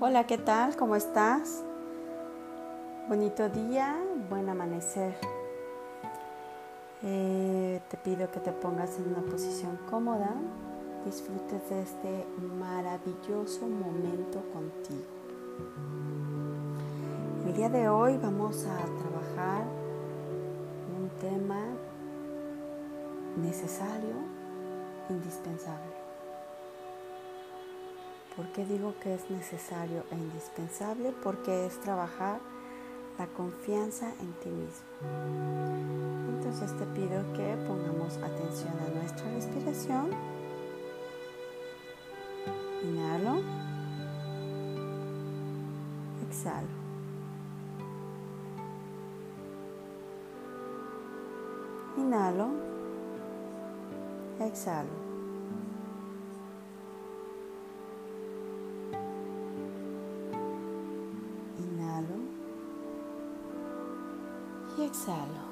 Hola, ¿qué tal? ¿Cómo estás? Bonito día, buen amanecer. Eh, te pido que te pongas en una posición cómoda, disfrutes de este maravilloso momento contigo. El día de hoy vamos a trabajar un tema necesario, indispensable. ¿Por qué digo que es necesario e indispensable? Porque es trabajar la confianza en ti mismo. Entonces te pido que pongamos atención a nuestra respiración. Inhalo. Exhalo. Inhalo. Exhalo. Exhalo.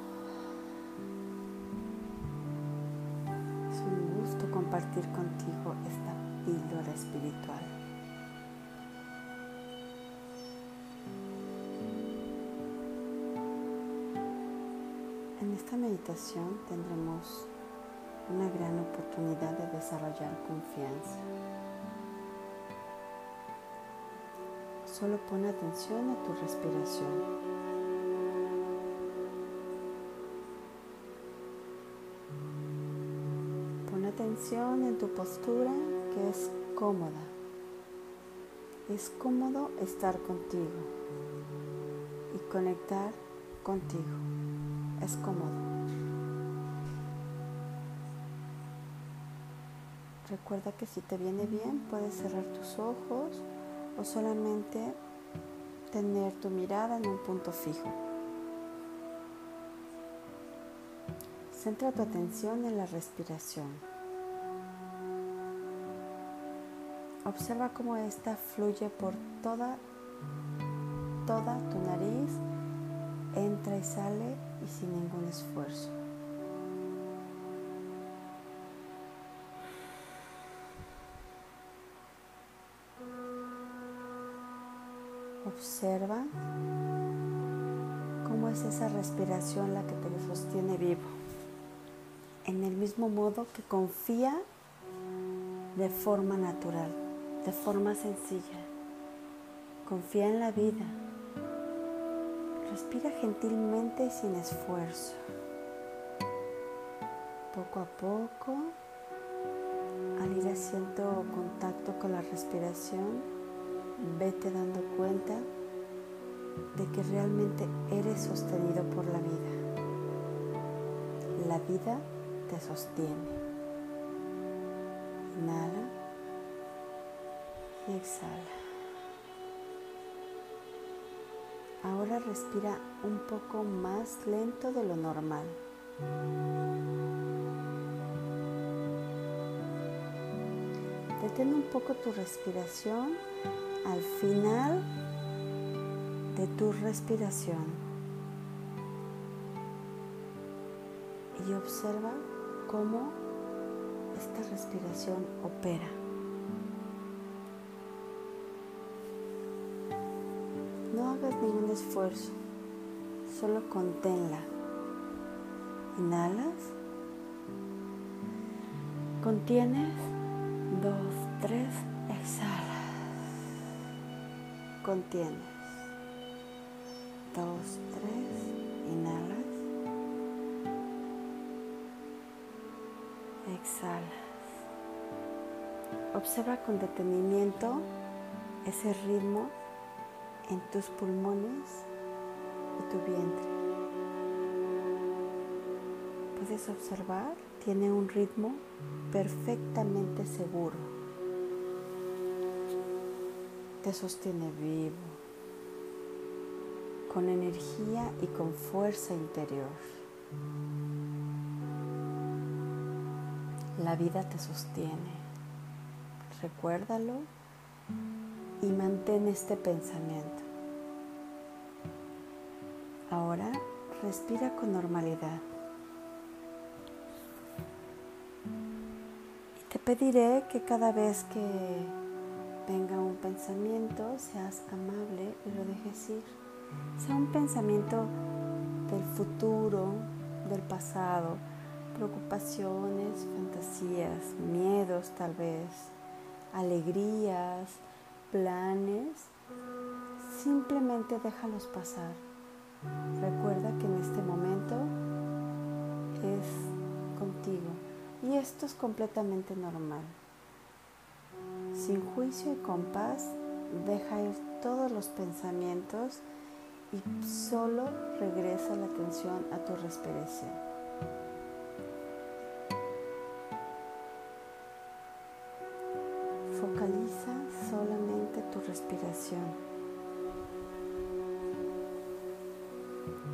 Es un gusto compartir contigo esta píldora espiritual. En esta meditación tendremos una gran oportunidad de desarrollar confianza. Solo pon atención a tu respiración. En tu postura que es cómoda. Es cómodo estar contigo y conectar contigo. Es cómodo. Recuerda que si te viene bien puedes cerrar tus ojos o solamente tener tu mirada en un punto fijo. Centra tu atención en la respiración. Observa cómo esta fluye por toda, toda tu nariz, entra y sale y sin ningún esfuerzo. Observa cómo es esa respiración la que te sostiene vivo. En el mismo modo que confía de forma natural de forma sencilla. Confía en la vida. Respira gentilmente y sin esfuerzo. Poco a poco, al ir haciendo contacto con la respiración, vete dando cuenta de que realmente eres sostenido por la vida. La vida te sostiene. Inhala exhala. Ahora respira un poco más lento de lo normal. Detén un poco tu respiración al final de tu respiración y observa cómo esta respiración opera. Hagas ningún esfuerzo, solo conténla. Inhalas, contienes, dos, tres, exhalas. Contienes, dos, tres, inhalas, exhalas. Observa con detenimiento ese ritmo en tus pulmones y tu vientre. Puedes observar, tiene un ritmo perfectamente seguro. Te sostiene vivo, con energía y con fuerza interior. La vida te sostiene. Recuérdalo y mantén este pensamiento. Ahora respira con normalidad. Y te pediré que cada vez que venga un pensamiento, seas amable y lo dejes ir. Sea un pensamiento del futuro, del pasado, preocupaciones, fantasías, miedos tal vez, alegrías, planes, simplemente déjalos pasar. Recuerda que en este momento es contigo y esto es completamente normal. Sin juicio y compás, deja ir todos los pensamientos y solo regresa la atención a tu respiración.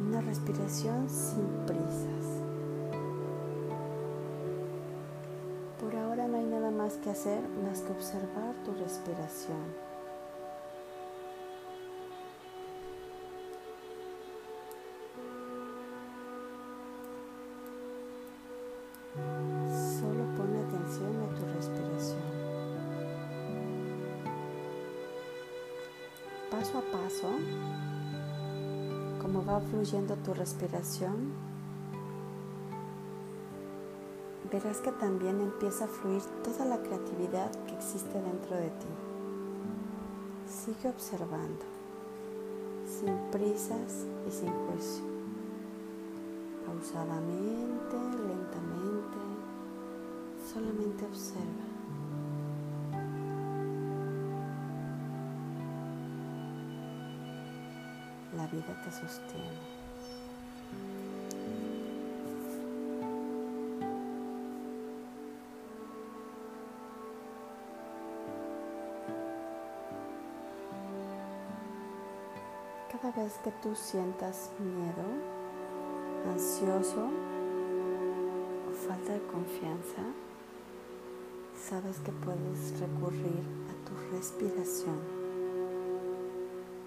Una respiración sin prisas. más que hacer más que observar tu respiración. Paso a paso, como va fluyendo tu respiración, verás que también empieza a fluir toda la creatividad que existe dentro de ti. Sigue observando, sin prisas y sin juicio, pausadamente, lentamente, solamente observa. La vida te sostiene. cada vez que tú sientas miedo, ansioso o falta de confianza, sabes que puedes recurrir a tu respiración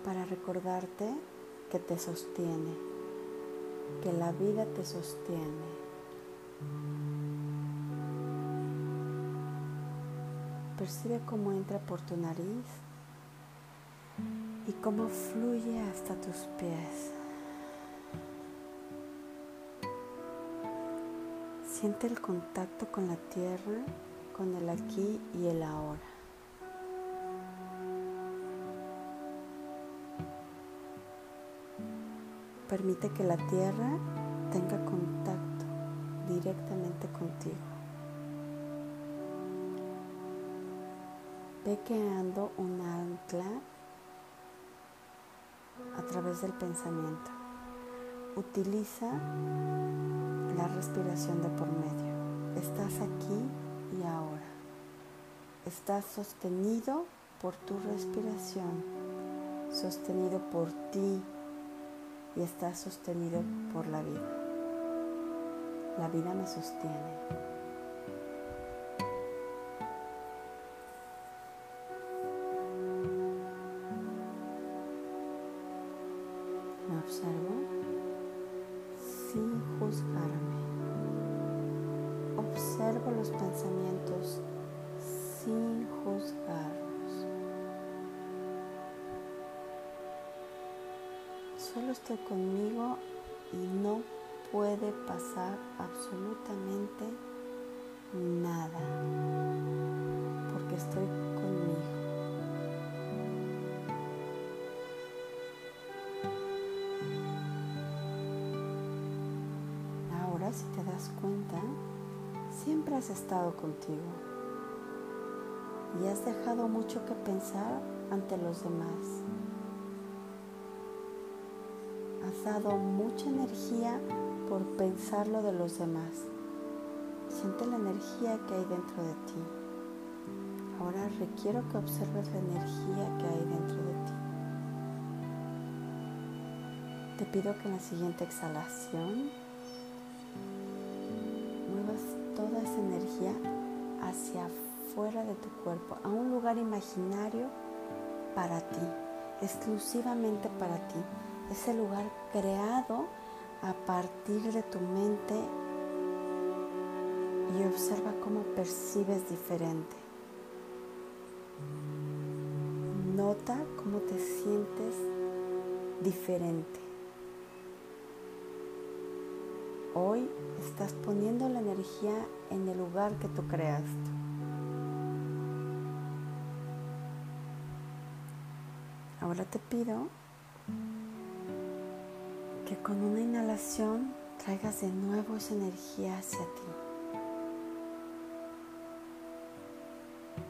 para recordarte que te sostiene, que la vida te sostiene. Percibe cómo entra por tu nariz y cómo fluye hasta tus pies. Siente el contacto con la tierra, con el aquí y el ahora. Permite que la tierra tenga contacto directamente contigo. Ve creando un ancla a través del pensamiento. Utiliza la respiración de por medio. Estás aquí y ahora. Estás sostenido por tu respiración, sostenido por ti y estás sostenido por la vida. La vida me sostiene. Solo estoy conmigo y no puede pasar absolutamente nada porque estoy conmigo. si te das cuenta, siempre has estado contigo y has dejado mucho que pensar ante los demás. Has dado mucha energía por pensar lo de los demás. Siente la energía que hay dentro de ti. Ahora requiero que observes la energía que hay dentro de ti. Te pido que en la siguiente exhalación toda esa energía hacia afuera de tu cuerpo, a un lugar imaginario para ti, exclusivamente para ti. Ese lugar creado a partir de tu mente y observa cómo percibes diferente. Nota cómo te sientes diferente. Hoy estás poniendo la energía en el lugar que tú creaste. Ahora te pido que con una inhalación traigas de nuevo esa energía hacia ti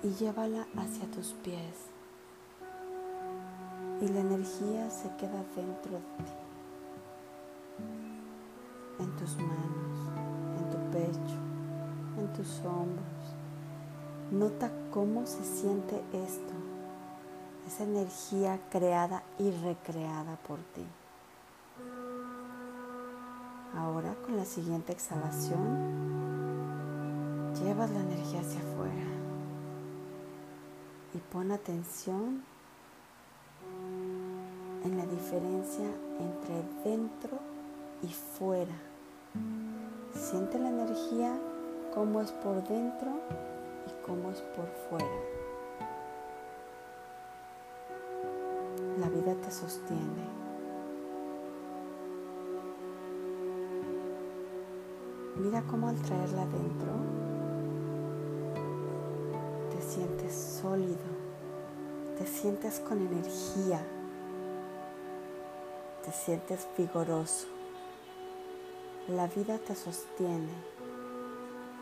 y llévala hacia tus pies. Y la energía se queda dentro de ti, en tus manos, en tu pecho, en tus hombros. Nota cómo se siente esto, esa energía creada y recreada por ti. Ahora con la siguiente exhalación, llevas la energía hacia afuera y pon atención en la diferencia entre dentro y fuera. Siente la energía, cómo es por dentro y cómo es por fuera. La vida te sostiene. Mira cómo al traerla adentro te sientes sólido, te sientes con energía, te sientes vigoroso. La vida te sostiene,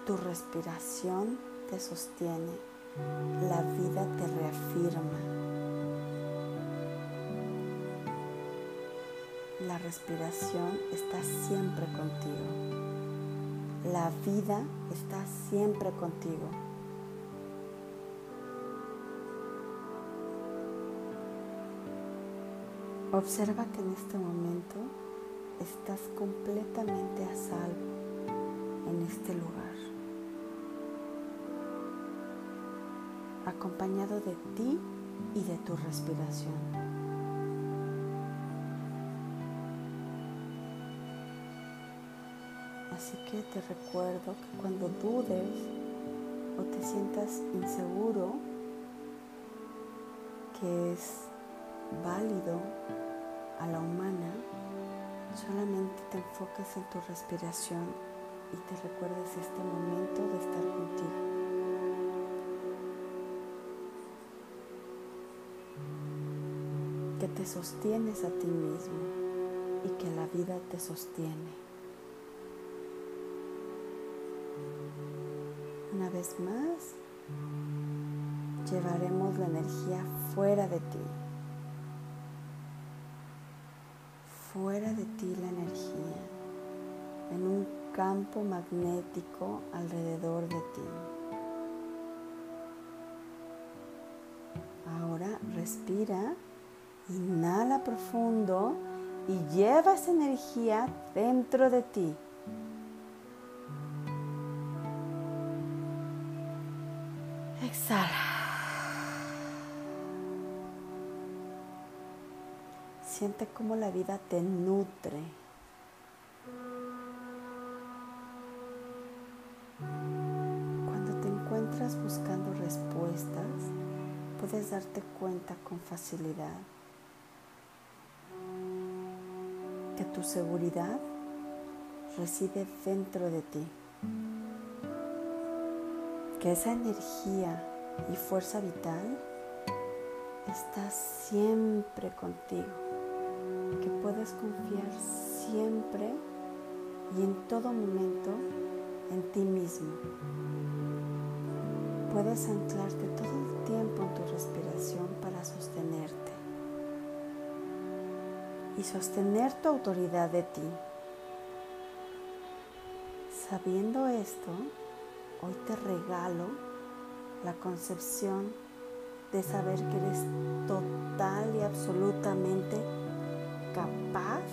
tu respiración te sostiene, la vida te reafirma. La respiración está siempre contigo. La vida está siempre contigo. Observa que en este momento estás completamente a salvo en este lugar, acompañado de ti y de tu respiración. Así que te recuerdo que cuando dudes o te sientas inseguro, que es válido a la humana, solamente te enfoques en tu respiración y te recuerdes este momento de estar contigo. Que te sostienes a ti mismo y que la vida te sostiene. Vez más, llevaremos la energía fuera de ti. Fuera de ti la energía, en un campo magnético alrededor de ti. Ahora respira, inhala profundo y lleva esa energía dentro de ti. Siente cómo la vida te nutre. Cuando te encuentras buscando respuestas, puedes darte cuenta con facilidad que tu seguridad reside dentro de ti que esa energía y fuerza vital está siempre contigo, que puedes confiar siempre y en todo momento en ti mismo. Puedes anclarte todo el tiempo en tu respiración para sostenerte y sostener tu autoridad de ti. Sabiendo esto, Hoy te regalo la concepción de saber que eres total y absolutamente capaz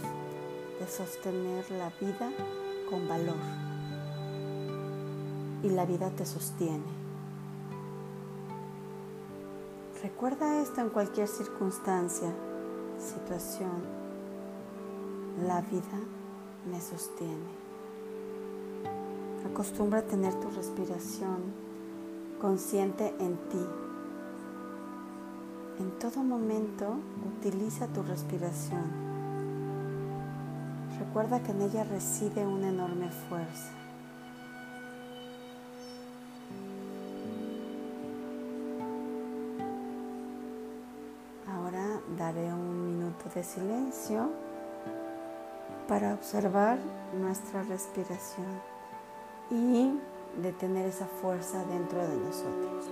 de sostener la vida con valor. Y la vida te sostiene. Recuerda esto en cualquier circunstancia, situación. La vida me sostiene. Acostumbra a tener tu respiración consciente en ti, En todo momento utiliza tu respiración. Recuerda que en ella reside una enorme fuerza. Ahora daré un minuto de silencio para observar nuestra respiración y detener esa fuerza dentro de nosotros.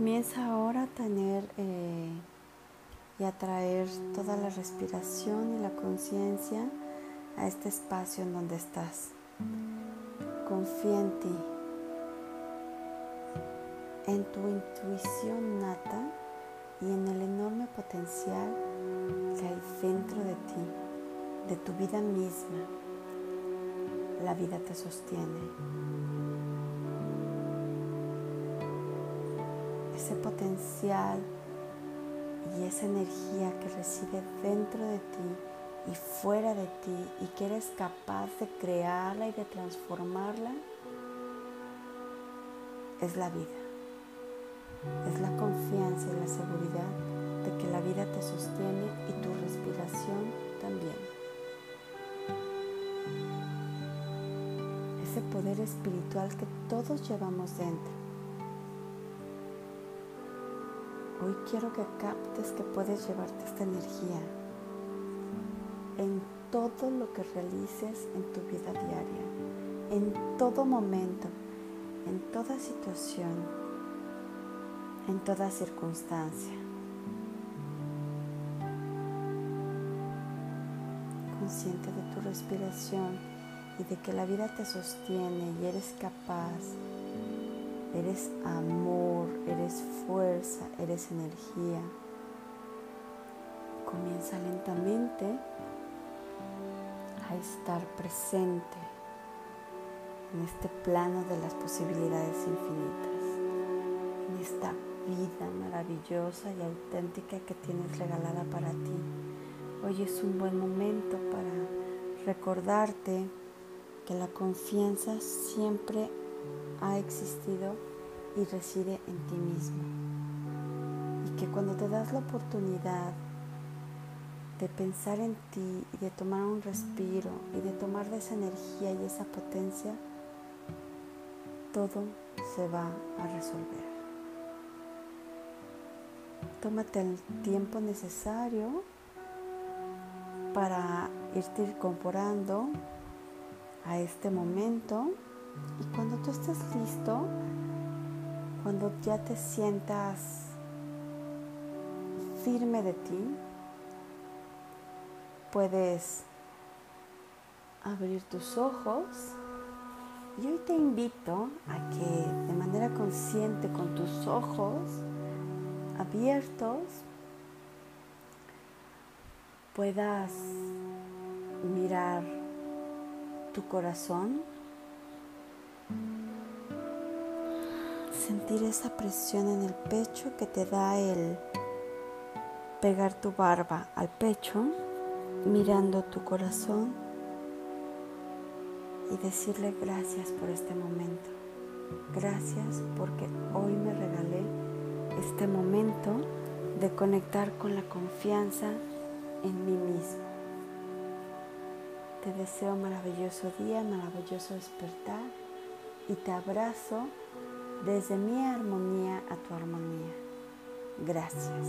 Comienza ahora a tener eh, y a traer toda la respiración y la conciencia a este espacio en donde estás. Confía en ti, en tu intuición nata y en el enorme potencial que hay dentro de ti, de tu vida misma. La vida te sostiene. Ese potencial y esa energía que reside dentro de ti y fuera de ti y que eres capaz de crearla y de transformarla, es la vida. Es la confianza y la seguridad de que la vida te sostiene y tu respiración también. Ese poder espiritual que todos llevamos dentro Hoy quiero que captes que puedes llevarte esta energía en todo lo que realices en tu vida diaria, en todo momento, en toda situación, en toda circunstancia. Consciente de tu respiración y de que la vida te sostiene y eres capaz Eres amor, eres fuerza, eres energía. Comienza lentamente a estar presente en este plano de las posibilidades infinitas, en esta vida maravillosa y auténtica que tienes regalada para ti. Hoy es un buen momento para recordarte que la confianza siempre ha existido y reside en ti mismo. Y que cuando te das la oportunidad de pensar en ti y de tomar un respiro y de tomar esa energía y esa potencia, todo se va a resolver. Tómate el tiempo necesario para irte incorporando a este momento y cuando tú estés listo, cuando ya te sientas firme de ti, puedes abrir tus ojos. Y hoy te invito a que de manera consciente con tus ojos abiertos puedas mirar tu corazón sentir esa presión en el pecho que te da el pegar tu barba al pecho, mirando tu corazón y decirle gracias por este momento. Gracias porque hoy me regalé este momento de conectar con la confianza en mí mismo. Te deseo maravilloso día, maravilloso despertar y te abrazo desde mi armonía a tu armonía. Gracias.